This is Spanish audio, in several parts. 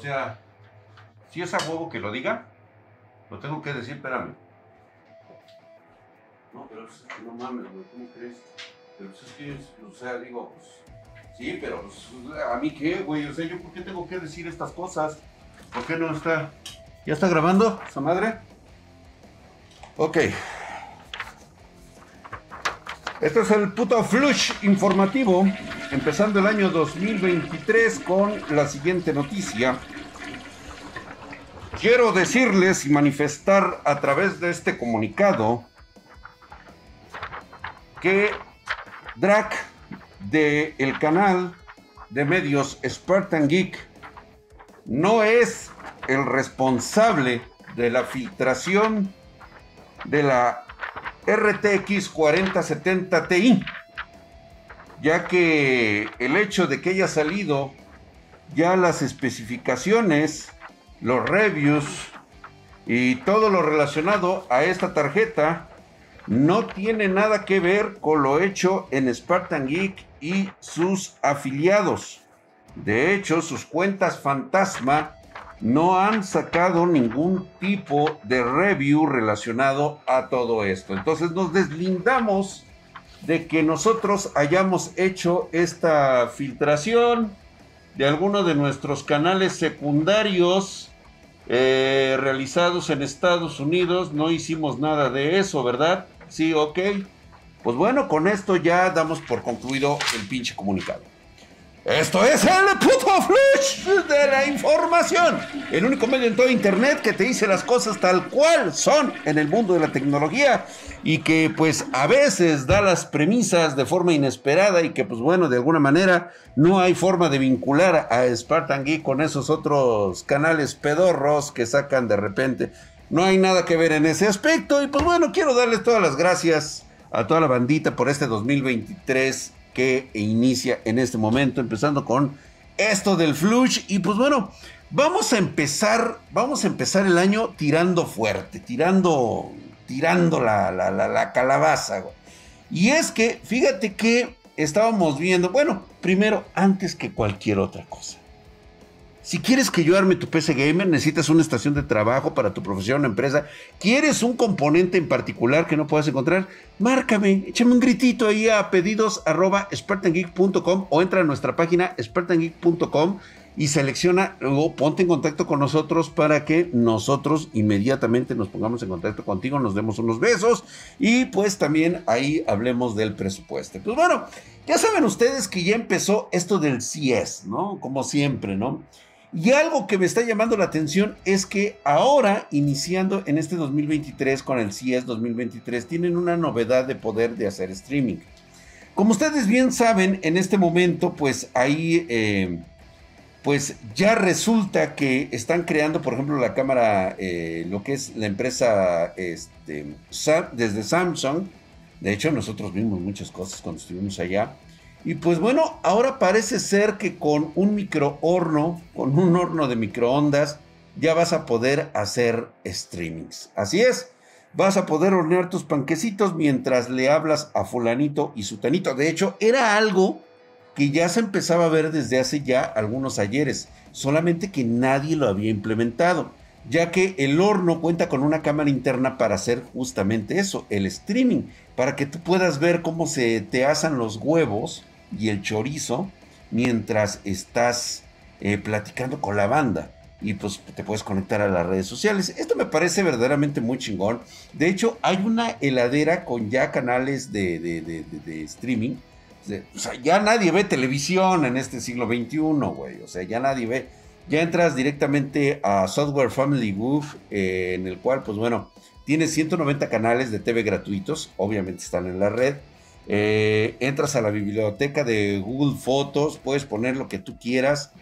sea, si es a huevo que lo diga, lo tengo que decir, espérame. No, pero es que no mames, güey, ¿cómo crees? Pero es que, o sea, digo, pues, sí, pero pues, a mí qué, güey, o sea, yo por qué tengo que decir estas cosas? ¿Por qué no está? ¿Ya está grabando esa madre? Ok. Este es el puto flush informativo, empezando el año 2023 con la siguiente noticia. Quiero decirles y manifestar a través de este comunicado que Drac de el canal de medios Spartan Geek no es el responsable de la filtración de la RTX 4070 Ti, ya que el hecho de que haya salido ya las especificaciones, los reviews y todo lo relacionado a esta tarjeta no tiene nada que ver con lo hecho en Spartan Geek y sus afiliados. De hecho, sus cuentas fantasma no han sacado ningún tipo de review relacionado a todo esto. Entonces nos deslindamos de que nosotros hayamos hecho esta filtración de alguno de nuestros canales secundarios eh, realizados en Estados Unidos. No hicimos nada de eso, ¿verdad? Sí, ok. Pues bueno, con esto ya damos por concluido el pinche comunicado. Esto es el puto flush de la información. El único medio en todo internet que te dice las cosas tal cual son en el mundo de la tecnología y que pues a veces da las premisas de forma inesperada y que pues bueno, de alguna manera no hay forma de vincular a Spartan Geek con esos otros canales pedorros que sacan de repente. No hay nada que ver en ese aspecto y pues bueno, quiero darles todas las gracias a toda la bandita por este 2023 que inicia en este momento, empezando con esto del flush. Y pues bueno, vamos a empezar, vamos a empezar el año tirando fuerte, tirando, tirando la, la, la, calabaza. Y es que, fíjate que estábamos viendo, bueno, primero, antes que cualquier otra cosa. Si quieres que yo arme tu PC Gamer, necesitas una estación de trabajo para tu profesión o empresa, quieres un componente en particular que no puedas encontrar, márcame, échame un gritito ahí a pedidos o entra a nuestra página spartangeek.com y selecciona, luego ponte en contacto con nosotros para que nosotros inmediatamente nos pongamos en contacto contigo, nos demos unos besos y pues también ahí hablemos del presupuesto. Pues bueno, ya saben ustedes que ya empezó esto del CIES, ¿no? Como siempre, ¿no? Y algo que me está llamando la atención es que ahora, iniciando en este 2023 con el CES 2023, tienen una novedad de poder de hacer streaming. Como ustedes bien saben, en este momento, pues ahí, eh, pues ya resulta que están creando, por ejemplo, la cámara, eh, lo que es la empresa este, desde Samsung. De hecho, nosotros vimos muchas cosas cuando estuvimos allá. Y pues bueno, ahora parece ser que con un microhorno, con un horno de microondas, ya vas a poder hacer streamings. Así es, vas a poder hornear tus panquecitos mientras le hablas a fulanito y sutanito. De hecho, era algo que ya se empezaba a ver desde hace ya algunos ayeres, solamente que nadie lo había implementado, ya que el horno cuenta con una cámara interna para hacer justamente eso, el streaming, para que tú puedas ver cómo se te asan los huevos y el chorizo mientras estás eh, platicando con la banda. Y pues te puedes conectar a las redes sociales. Esto me parece verdaderamente muy chingón. De hecho, hay una heladera con ya canales de, de, streaming. O sea, ya nadie ve televisión en este siglo XXI, güey. O sea, ya nadie ve. Ya entras directamente a Software Family Woof, eh, en el cual, pues bueno, tienes 190 canales de TV gratuitos. Obviamente están en la red eh, entras a la biblioteca de Google Fotos, puedes poner lo que tú quieras.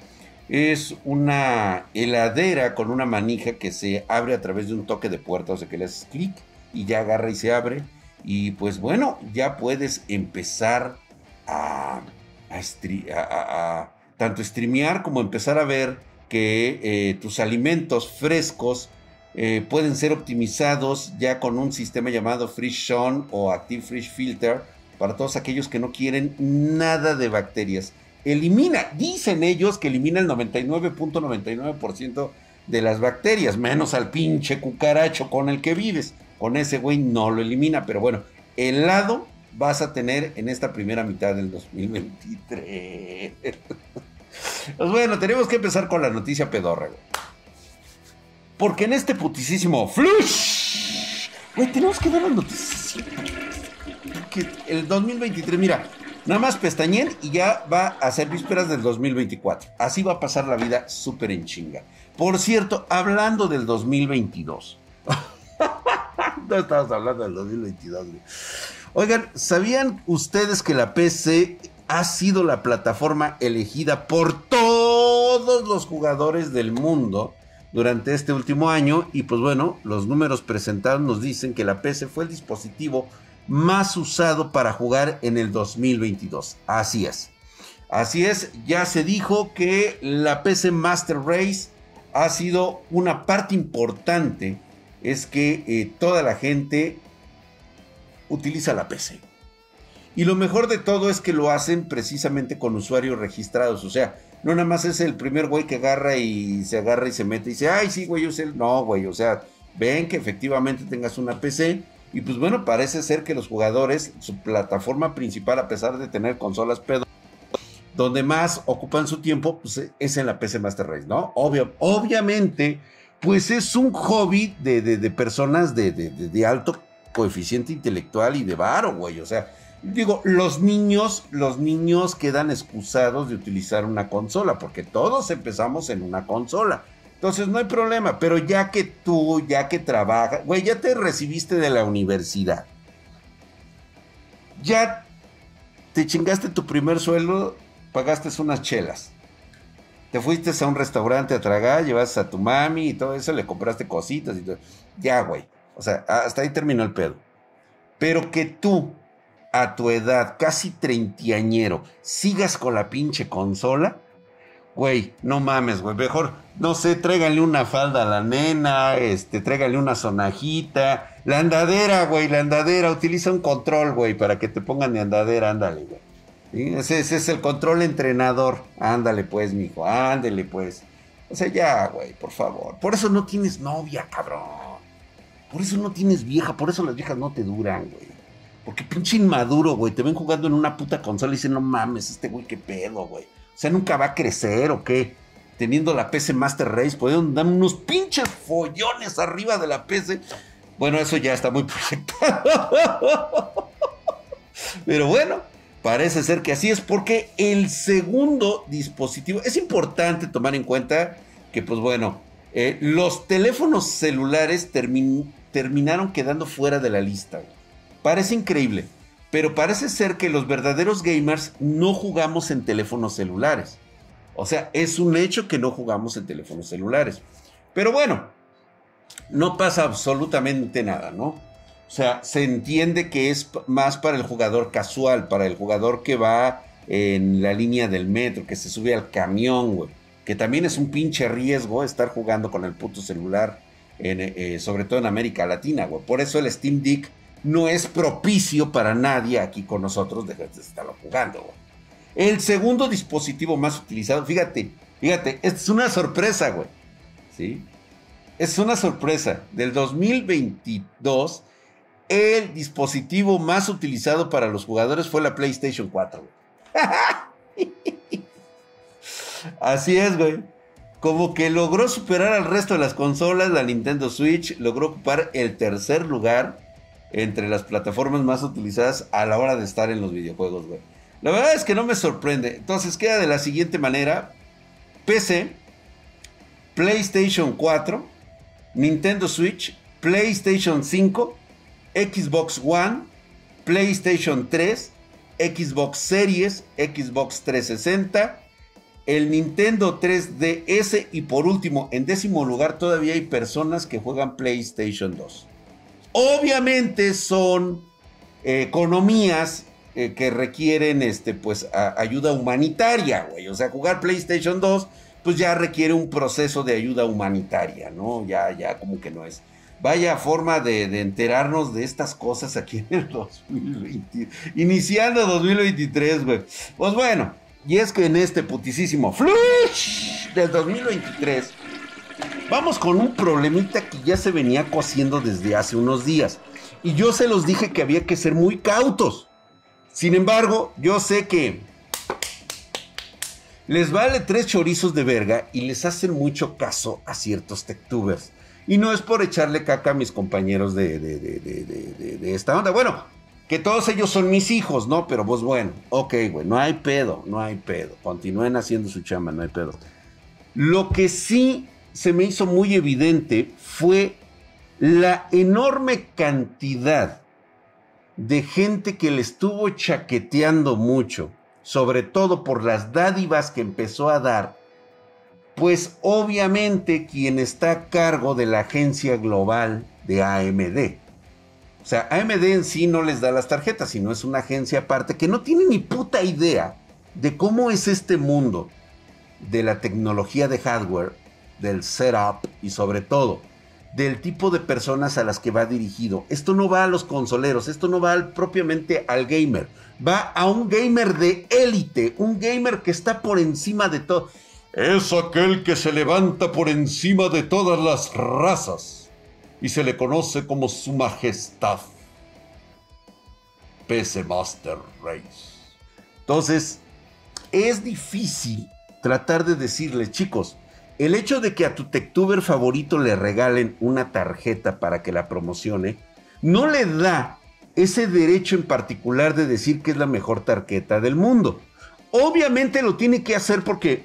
Es una heladera con una manija que se abre a través de un toque de puerta, o sea que le haces clic y ya agarra y se abre. Y pues bueno, ya puedes empezar a, tanto streamear como empezar a ver que eh, tus alimentos frescos eh, pueden ser optimizados ya con un sistema llamado Fresh o Active Fresh Filter para todos aquellos que no quieren nada de bacterias. elimina, dicen ellos que elimina el 99.99% de las bacterias, menos al pinche cucaracho con el que vives. Con ese güey no lo elimina, pero bueno, helado vas a tener en esta primera mitad del 2023. pues bueno, tenemos que empezar con la noticia pedorra, Porque en este putisísimo flush, güey, tenemos que dar la noticia. Porque el 2023, mira, nada más pestañen y ya va a ser vísperas del 2024. Así va a pasar la vida súper en chinga. Por cierto, hablando del 2022. no estabas hablando del 2022. Oigan, ¿sabían ustedes que la PC ha sido la plataforma elegida por todos los jugadores del mundo durante este último año? Y pues bueno, los números presentados nos dicen que la PC fue el dispositivo más usado para jugar en el 2022. Así es. Así es, ya se dijo que la PC Master Race ha sido una parte importante es que eh, toda la gente utiliza la PC. Y lo mejor de todo es que lo hacen precisamente con usuarios registrados. O sea, no nada más es el primer güey que agarra y se agarra y se mete y dice, ay, sí, güey, yo sé. No, güey, o sea, ven que efectivamente tengas una PC. Y pues bueno, parece ser que los jugadores, su plataforma principal, a pesar de tener consolas pedo donde más ocupan su tiempo pues, es en la PC Master Race, ¿no? Obvio, obviamente, pues es un hobby de, personas de, alto coeficiente intelectual y de varo, güey. O sea, digo, los niños, los niños quedan excusados de utilizar una consola, porque todos empezamos en una consola. Entonces no hay problema, pero ya que tú, ya que trabajas, güey, ya te recibiste de la universidad. Ya te chingaste tu primer sueldo pagaste unas chelas. Te fuiste a un restaurante a tragar, llevaste a tu mami y todo eso, le compraste cositas y todo. Ya, güey. O sea, hasta ahí terminó el pedo. Pero que tú, a tu edad, casi treintañero, sigas con la pinche consola, güey, no mames, güey. Mejor, no sé, tráiganle una falda a la nena, este, tráiganle una sonajita. La andadera, güey, la andadera. Utiliza un control, güey, para que te pongan de andadera, ándale, güey. Ese, es el control entrenador. Ándale pues, mijo, ándale pues. O sea, ya, güey, por favor. Por eso no tienes novia, cabrón. Por eso no tienes vieja, por eso las viejas no te duran, güey. Porque pinche inmaduro, güey. Te ven jugando en una puta consola y dicen, no mames, este güey, qué pedo, güey. Sea, nunca va a crecer o qué. Teniendo la PC Master Race, pueden dar unos pinches follones arriba de la PC. Bueno, eso ya está muy proyectado. Pero bueno, Parece ser que así es porque el segundo dispositivo, es importante tomar en cuenta que pues bueno, eh, los teléfonos celulares terminaron quedando fuera de la lista. Parece increíble, pero parece ser que los verdaderos gamers no jugamos en teléfonos celulares. O sea, es un hecho que no jugamos en teléfonos celulares. Pero bueno, no pasa absolutamente nada, ¿no? O sea, se entiende que es más para el jugador casual, para el jugador que va en la línea del metro, que se sube al camión, güey. Que también es un pinche riesgo estar jugando con el puto celular, eh, sobre todo en América Latina, güey. Por eso el Steam Deck no es propicio para nadie aquí con nosotros de estarlo jugando. El segundo dispositivo más utilizado, fíjate, fíjate, es una sorpresa, güey. ¿Sí? Es una sorpresa. Del 2022 el dispositivo más utilizado para los jugadores fue la PlayStation 4. Así es, güey. Como que logró superar al resto de las consolas, la Nintendo Switch logró ocupar el tercer lugar entre las plataformas más utilizadas a la hora de estar en los videojuegos, güey. La verdad es que no me sorprende. Entonces queda de la siguiente manera. PC, PlayStation 4, Nintendo Switch, PlayStation 5, Xbox One, PlayStation 3, Xbox Series, Xbox 360, el Nintendo 3DS y por último, en décimo lugar todavía hay personas que juegan PlayStation 2. Obviamente son eh, economías eh, que requieren este, pues, ayuda humanitaria, güey. O sea, jugar PlayStation 2 pues ya requiere un proceso de ayuda humanitaria, ¿no? Ya, ya como que no es Vaya forma de, enterarnos de estas cosas aquí en el 2020. Iniciando 2023, güey. Pues bueno, Y es que en este putisísimo flush del 2023 vamos con un problemita que ya se venía cociendo desde hace unos días. Y yo se los dije que había que ser muy cautos. Sin embargo, yo sé que les vale tres chorizos de verga y les hacen mucho caso a ciertos techtubers. Y no es por echarle caca a mis compañeros de, de, de, esta onda. Bueno, que todos ellos son mis hijos, ¿no? Pero vos, bueno, ok, güey, no hay pedo, no hay pedo. Continúen haciendo su chamba, no hay pedo. Lo que sí se me hizo muy evidente fue la enorme cantidad de gente que le estuvo chaqueteando mucho, sobre todo por las dádivas que empezó a dar, pues obviamente quien está a cargo de la agencia global de AMD, o sea, AMD en sí no les da las tarjetas, sino es una agencia aparte que no tiene ni puta idea de cómo es este mundo de la tecnología de hardware, del setup y sobre todo del tipo de personas a las que va dirigido. Esto no va a los consoleros, esto no va propiamente al gamer, va a un gamer de élite, un gamer que está por encima de todo. Es aquel que se levanta por encima de todas las razas y se le conoce como su majestad. PC Master Race. Entonces, es difícil tratar de decirle, chicos, el hecho de que a tu Techtuber favorito le regalen una tarjeta para que la promocione, no le da ese derecho en particular de decir que es la mejor tarjeta del mundo. Obviamente lo tiene que hacer porque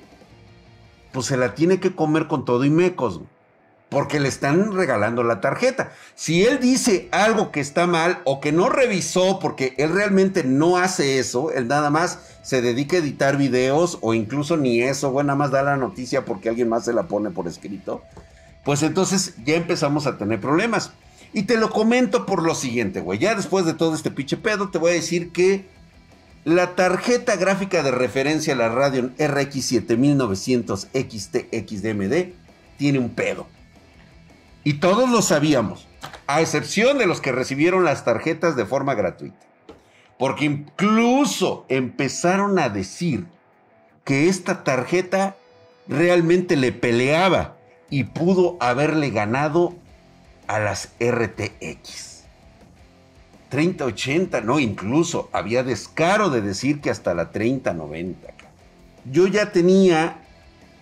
pues se la tiene que comer con todo y mecos porque le están regalando la tarjeta. Si él dice algo que está mal o que no revisó porque él realmente no hace eso, él nada más se dedica a editar videos o incluso ni eso, bueno, nada más da la noticia porque alguien más se la pone por escrito, pues entonces ya empezamos a tener problemas. Y te lo comento por lo siguiente, güey. Ya después de todo este pinche pedo, te voy a decir que la tarjeta gráfica de referencia la Radeon RX 7900 XT tiene un pedo. Y todos lo sabíamos, a excepción de los que recibieron las tarjetas de forma gratuita. Porque incluso empezaron a decir que esta tarjeta realmente le peleaba y pudo haberle ganado a las RTX. 3080, no, incluso había descaro de decir que hasta la 3090. Yo ya tenía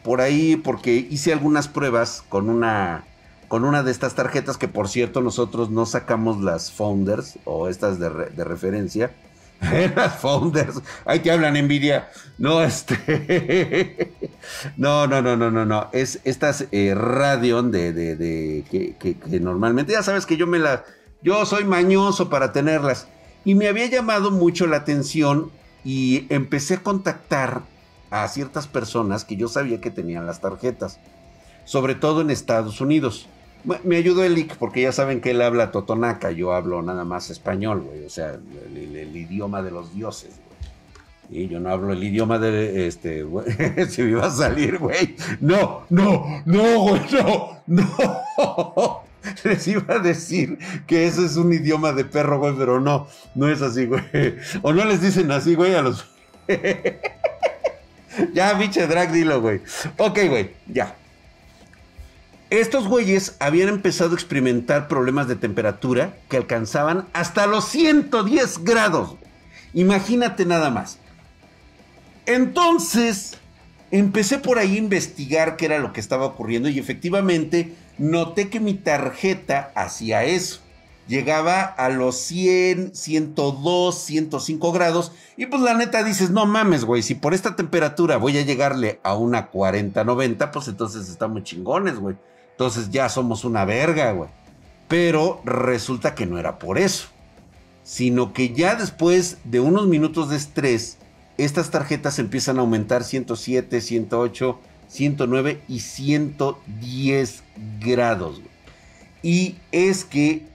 por ahí, porque hice algunas pruebas con una con una de estas tarjetas que por cierto nosotros no sacamos las founders o estas de, referencia. las founders, ahí te hablan envidia. No, este. no, no, no, no, no, no. Es estas eh, Radeon de, de, que, que, normalmente, ya sabes que yo me las. Yo soy mañoso para tenerlas. Y me había llamado mucho la atención y empecé a contactar a ciertas personas que yo sabía que tenían las tarjetas, sobre todo en Estados Unidos. Me ayudó el porque ya saben que él habla totonaca, yo hablo nada más español, güey, o sea, el, idioma de los dioses, güey. Y yo no hablo el idioma de este, güey, si me iba a salir, güey. No, no, no, güey, no, no. Les iba a decir que eso es un idioma de perro, güey, pero no, no es así, güey. O no les dicen así, güey, a los... ya, biche drag, dilo, güey. Ok, güey, ya. Estos güeyes habían empezado a experimentar problemas de temperatura que alcanzaban hasta los 110 grados. Imagínate nada más. Entonces, empecé por ahí a investigar qué era lo que estaba ocurriendo y efectivamente noté que mi tarjeta hacía eso. Llegaba a los 100, 102, 105 grados y pues la neta dices, no mames, güey, si por esta temperatura voy a llegarle a una 40, 90, pues entonces estamos chingones, güey. Entonces ya somos una verga, güey. Pero resulta que no era por eso. Sino que ya después de unos minutos de estrés, estas tarjetas empiezan a aumentar 107, 108, 109 y 110 grados. Y es que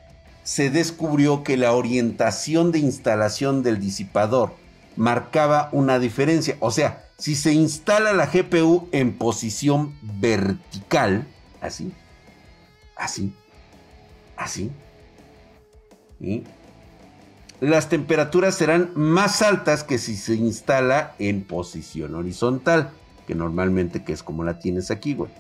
se descubrió que la orientación de instalación del disipador marcaba una diferencia. O sea, si se instala la GPU en posición vertical, así, así, así. las temperaturas serán más altas que si se instala en posición horizontal, que normalmente que es como la tienes aquí, güey.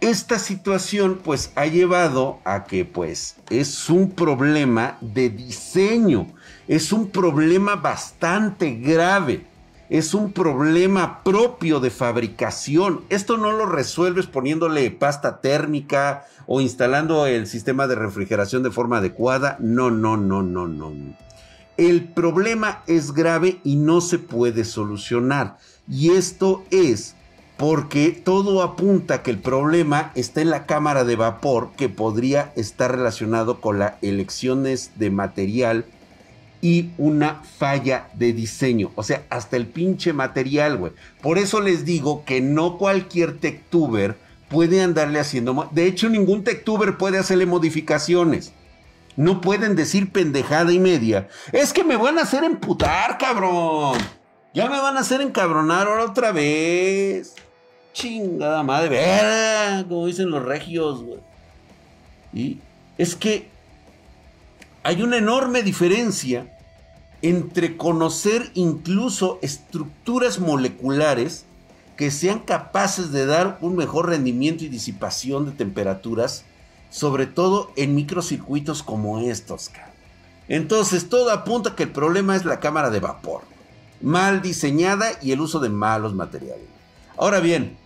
Esta situación pues ha llevado a que pues es un problema de diseño, es un problema bastante grave, es un problema propio de fabricación. Esto no lo resuelves poniéndole pasta térmica o instalando el sistema de refrigeración de forma adecuada. No, no, no, no, no. El problema es grave y no se puede solucionar. Y esto es porque todo apunta que el problema está en la cámara de vapor que podría estar relacionado con las elecciones de material y una falla de diseño. O sea, hasta el pinche material, güey. Por eso les digo que no cualquier techtuber puede andarle haciendo... De hecho, ningún techtuber puede hacerle modificaciones. No pueden decir pendejada y media. Es que me van a hacer emputar, cabrón. Ya me van a hacer encabronar ahora otra vez. Chingada madre, como dicen los regios, güey. Y es que hay una enorme diferencia entre conocer incluso estructuras moleculares que sean capaces de dar un mejor rendimiento y disipación de temperaturas, sobre todo en microcircuitos como estos. Entonces, todo apunta que el problema es la cámara de vapor, mal diseñada y el uso de malos materiales. Ahora bien,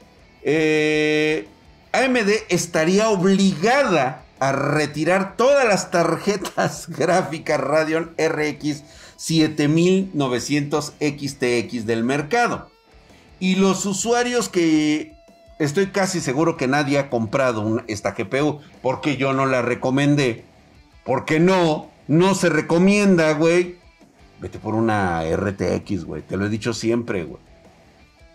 eh, AMD estaría obligada a retirar todas las tarjetas gráficas Radeon RX 7900 XTX del mercado. Y los usuarios que estoy casi seguro que nadie ha comprado esta GPU porque yo no la recomendé. Porque no, no se recomienda, güey. Vete por una RTX, güey. Te lo he dicho siempre, güey.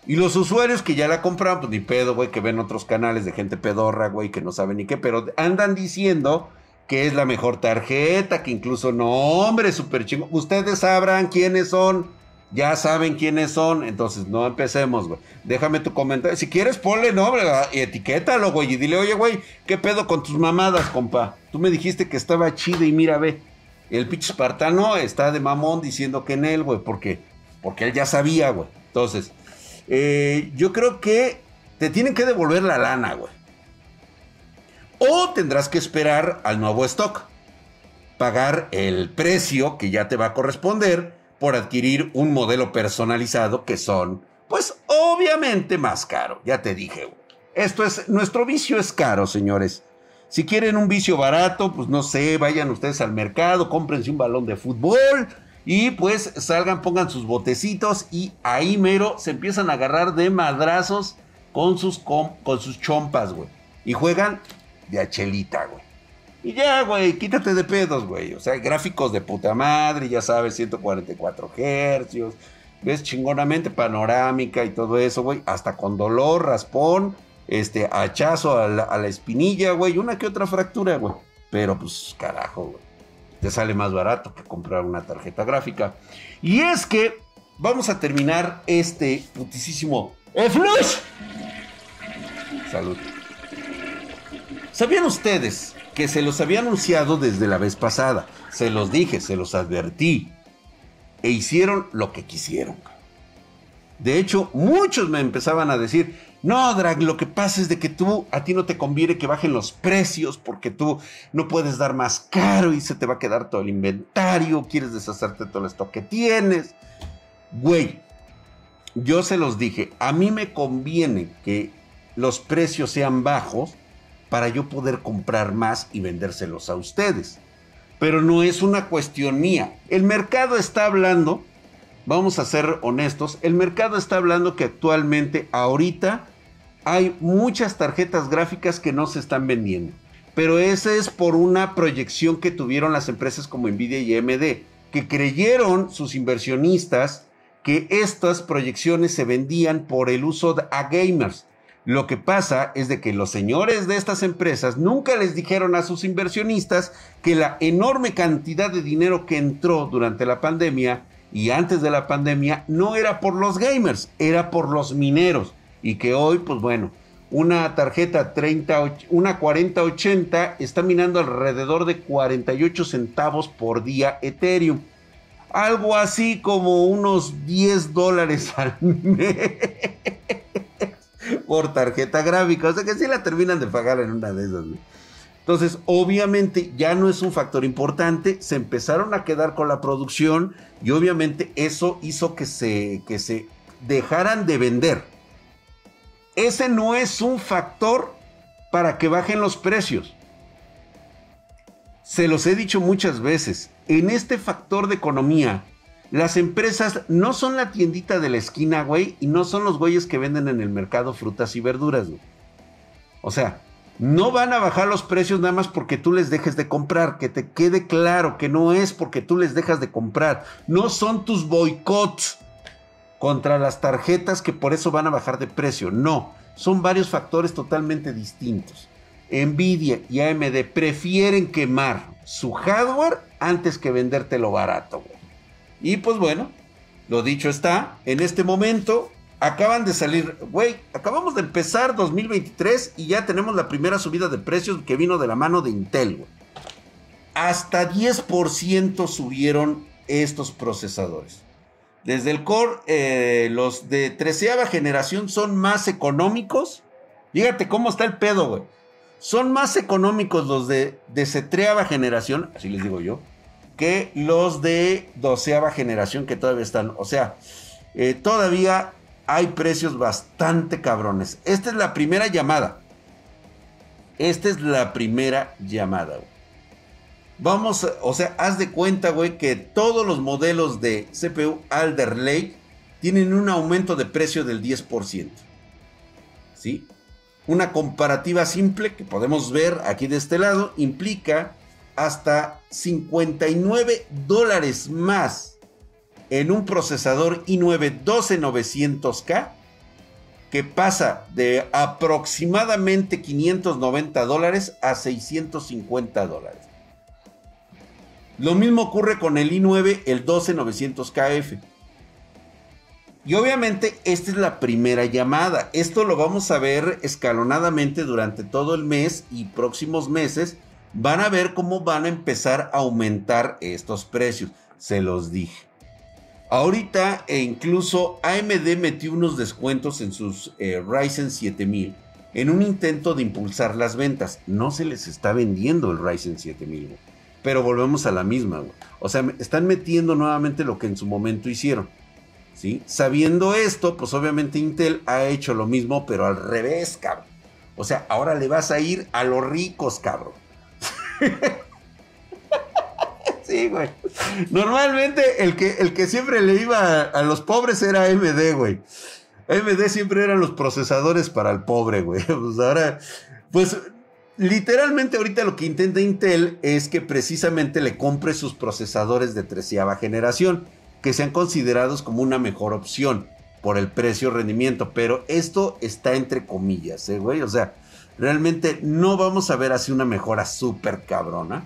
Y los usuarios que ya la compraron, pues ni pedo, güey, que ven otros canales de gente pedorra, güey, que no saben ni qué, pero andan diciendo que es la mejor tarjeta, que incluso no, hombre, súper chingo. Ustedes sabrán quiénes son, ya saben quiénes son, entonces no empecemos, güey. Déjame tu comentario. Si quieres, ponle nombre y etiquétalo, güey, y dile, oye, güey, ¿qué pedo con tus mamadas, compa? Tú me dijiste que estaba chido y mira, ve. El pinche espartano está de mamón diciendo que en él, güey, porque, porque él ya sabía, güey. Entonces, eh, yo creo que te tienen que devolver la lana, güey. O tendrás que esperar al nuevo stock. Pagar el precio que ya te va a corresponder por adquirir un modelo personalizado que son, pues obviamente más caro. Ya te dije, güey. Esto es, nuestro vicio es caro, señores. Si quieren un vicio barato, pues no sé, vayan ustedes al mercado, cómprense un balón de fútbol y pues salgan, pongan sus botecitos y ahí mero se empiezan a agarrar de madrazos con sus, con, sus chompas, güey. Y juegan de achelita, güey. Y ya, güey, quítate de pedos, güey. O sea, gráficos de puta madre, ya sabes, 144 hercios. Ves chingonamente panorámica y todo eso, güey. Hasta con dolor, raspón, este, hachazo a la, a la espinilla, güey. Una que otra fractura, güey. Pero pues, carajo, güey te sale más barato que comprar una tarjeta gráfica. Y es que vamos a terminar este putisísimo flush. Salud. ¿Sabían ustedes que se los había anunciado desde la vez pasada? Se los dije, se los advertí. E hicieron lo que quisieron. De hecho, muchos me empezaban a decir, no, Drag, lo que pasa es de que tú, a ti no te conviene que bajen los precios porque tú no puedes dar más caro y se te va a quedar todo el inventario, quieres deshacerte de todo esto que tienes. Güey, yo se los dije, a mí me conviene que los precios sean bajos para yo poder comprar más y vendérselos a ustedes. Pero no es una cuestión mía. El mercado está hablando vamos a ser honestos, el mercado está hablando que actualmente, ahorita, hay muchas tarjetas gráficas que no se están vendiendo. Pero esa es por una proyección que tuvieron las empresas como Nvidia y AMD, que creyeron sus inversionistas que estas proyecciones se vendían por el uso a gamers. Lo que pasa es de que los señores de estas empresas nunca les dijeron a sus inversionistas que la enorme cantidad de dinero que entró durante la pandemia y antes de la pandemia no era por los gamers, era por los mineros. Y que hoy, pues bueno, una tarjeta 30, una 4080 está minando alrededor de 48 centavos por día Ethereum. Algo así como unos 10 dólares al mes por tarjeta gráfica. O sea que sí la terminan de pagar en una de esas. Entonces, obviamente ya no es un factor importante. Se empezaron a quedar con la producción y obviamente eso hizo que se, que se dejaran de vender ese no es un factor para que bajen los precios. Se los he dicho muchas veces, en este factor de economía, las empresas no son la tiendita de la esquina, güey, y no son los güeyes que venden en el mercado frutas y verduras. O sea, no van a bajar los precios nada más porque tú les dejes de comprar, que te quede claro que no es porque tú les dejas de comprar, no son tus boicots contra las tarjetas que por eso van a bajar de precio. No, son varios factores totalmente distintos. Nvidia y AMD prefieren quemar su hardware antes que vendértelo barato. Y pues bueno, lo dicho está, en este momento acaban de salir, güey, acabamos de empezar 2023 y ya tenemos la primera subida de precios que vino de la mano de Intel. Hasta 10% subieron estos procesadores. Desde el Core, eh, los de treceava generación son más económicos. Fíjate cómo está el pedo, güey. Son más económicos los de desetreava generación, así les digo yo, que los de doceava generación que todavía están. O sea, eh, todavía hay precios bastante cabrones. Esta es la primera llamada. Esta es la primera llamada. Vamos, o sea, haz de cuenta, güey, que todos los modelos de CPU Alder Lake tienen un aumento de precio del 10%. ¿Sí? Una comparativa simple que podemos ver aquí de este lado implica hasta 59 dólares más en un procesador i9 12900K que pasa de aproximadamente 590 dólares a 650 dólares. Lo mismo ocurre con el i9, el 12900KF. Y obviamente esta es la primera llamada. Esto lo vamos a ver escalonadamente durante todo el mes y próximos meses. Van a ver cómo van a empezar a aumentar estos precios. Se los dije. Ahorita e incluso AMD metió unos descuentos en sus eh, Ryzen 7000 en un intento de impulsar las ventas. No se les está vendiendo el Ryzen 7000. Pero volvemos a la misma, güey. O sea, están metiendo nuevamente lo que en su momento hicieron. ¿Sí? Sabiendo esto, pues obviamente Intel ha hecho lo mismo, pero al revés, cabrón. O sea, ahora le vas a ir a los ricos, cabrón. Normalmente el que, el que siempre le iba a, a los pobres era AMD, güey. AMD siempre eran los procesadores para el pobre, güey. Pues ahora, pues literalmente ahorita lo que intenta Intel es que precisamente le compre sus procesadores de treceava generación, que sean considerados como una mejor opción por el precio rendimiento, pero esto está entre comillas, ¿eh, güey? O sea, realmente no vamos a ver así una mejora súper cabrona,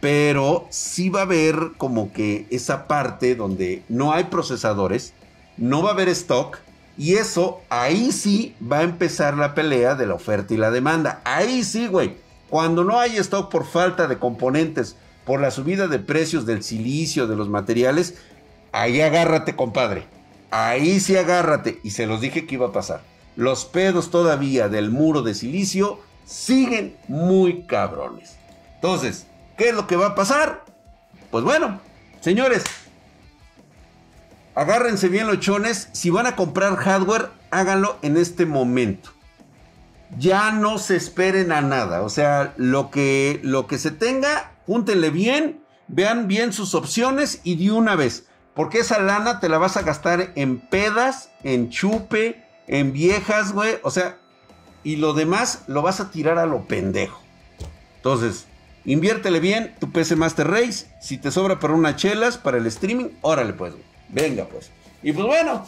pero sí va a haber como que esa parte donde no hay procesadores, no va a haber stock, y eso, ahí sí va a empezar la pelea de la oferta y la demanda. Ahí sí, güey. Cuando no hay stock por falta de componentes, por la subida de precios del silicio, de los materiales, ahí agárrate, compadre. Ahí sí agárrate. Y se los dije que iba a pasar. Los pedos todavía del muro de silicio siguen muy cabrones. Entonces, ¿qué es lo que va a pasar? Pues bueno, señores, agárrense bien los chones. Si van a comprar hardware, háganlo en este momento. Ya no se esperen a nada. O sea, lo que, lo que se tenga, júntenle bien, vean bien sus opciones y de una vez. Porque esa lana te la vas a gastar en pedas, en chupe, en viejas, güey. O sea, y lo demás lo vas a tirar a lo pendejo. Entonces, inviértele bien tu PC Master Race. Si te sobra para unas chelas, para el streaming, órale pues. Venga, pues. Y pues bueno,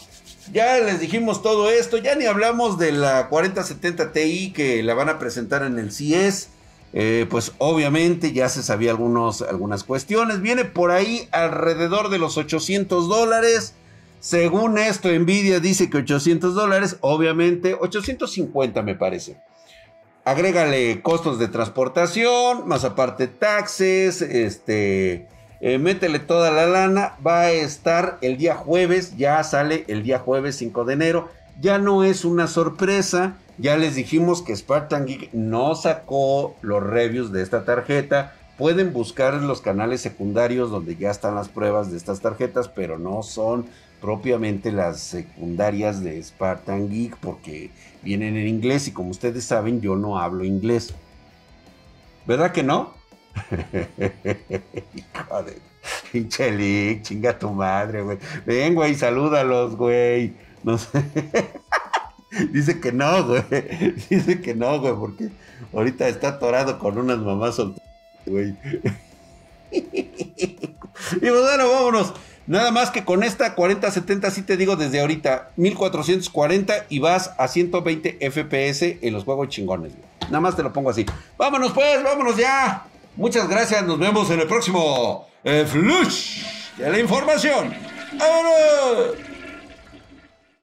ya les dijimos todo esto. Ya ni hablamos de la 4070 Ti que la van a presentar en el CES. Eh, pues obviamente ya se sabía algunos, algunas cuestiones. Viene por ahí alrededor de los 800 dólares. Según esto, Nvidia dice que 800 dólares, obviamente 850 me parece. Agrégale costos de transportación, más aparte taxes, este, eh, métele toda la lana, va a estar el día jueves, ya sale el día jueves 5 de enero, ya no es una sorpresa, ya les dijimos que Spartan Geek no sacó los reviews de esta tarjeta, pueden buscar los canales secundarios donde ya están las pruebas de estas tarjetas, pero no son propiamente las secundarias de Spartan Geek porque vienen en inglés y como ustedes saben yo no hablo inglés. ¿Verdad que no? Joder, pinche chinga tu madre, güey. Ven, güey, salúdalos, güey. Dice que no, güey. Dice que no, güey, porque ahorita está atorado con unas mamás solteras, güey. Y pues bueno, vámonos. Nada más que con esta 4070, sí te digo desde ahorita, 1440 y vas a 120 FPS en los juegos chingones. Nada más te lo pongo así. Vámonos pues, vámonos ya. Muchas gracias, nos vemos en el próximo eh, Flush de la información. ¡Vámonos!